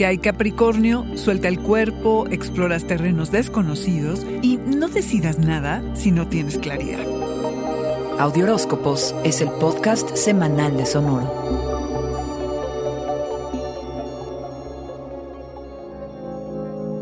¿Qué hay Capricornio? Suelta el cuerpo, exploras terrenos desconocidos y no decidas nada si no tienes claridad. Audioróscopos es el podcast semanal de Sonoro.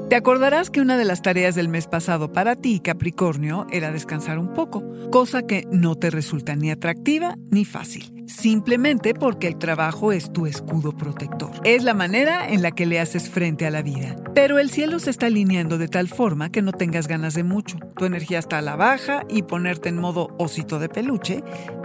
Te acordarás que una de las tareas del mes pasado para ti, Capricornio, era descansar un poco, cosa que no te resulta ni atractiva ni fácil, simplemente porque el trabajo es tu escudo protector. Es la manera en la que le haces frente a la vida. Pero el cielo se está alineando de tal forma que no tengas ganas de mucho. Tu energía está a la baja y ponerte en modo osito de peluche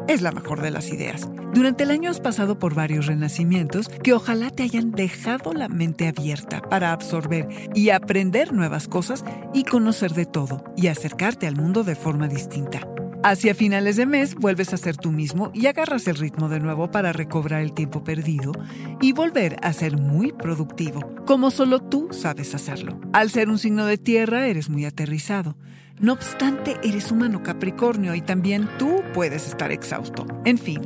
es la mejor de las ideas. Durante el año has pasado por varios renacimientos que ojalá te hayan dejado la mente abierta para absorber y aprender nuevas cosas y conocer de todo y acercarte al mundo de forma distinta. Hacia finales de mes vuelves a ser tú mismo y agarras el ritmo de nuevo para recobrar el tiempo perdido y volver a ser muy productivo, como solo tú sabes hacerlo. Al ser un signo de tierra eres muy aterrizado. No obstante, eres humano Capricornio y también tú puedes estar exhausto. En fin,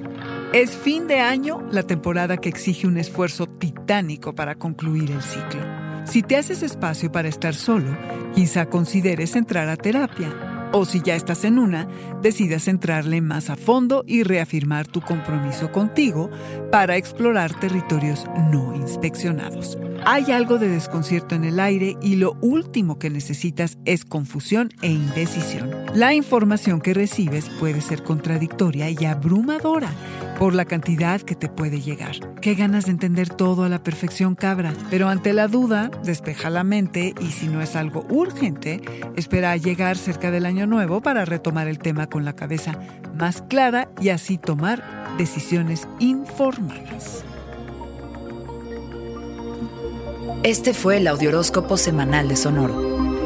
es fin de año, la temporada que exige un esfuerzo titánico para concluir el ciclo. Si te haces espacio para estar solo, quizá consideres entrar a terapia o si ya estás en una, decidas entrarle más a fondo y reafirmar tu compromiso contigo para explorar territorios no inspeccionados. Hay algo de desconcierto en el aire y lo último que necesitas es confusión e indecisión. La información que recibes puede ser contradictoria y abrumadora por la cantidad que te puede llegar. Qué ganas de entender todo a la perfección, cabra. Pero ante la duda, despeja la mente y si no es algo urgente, espera a llegar cerca del año nuevo para retomar el tema con la cabeza más clara y así tomar decisiones informadas. Este fue el Audioróscopo Semanal de Sonoro.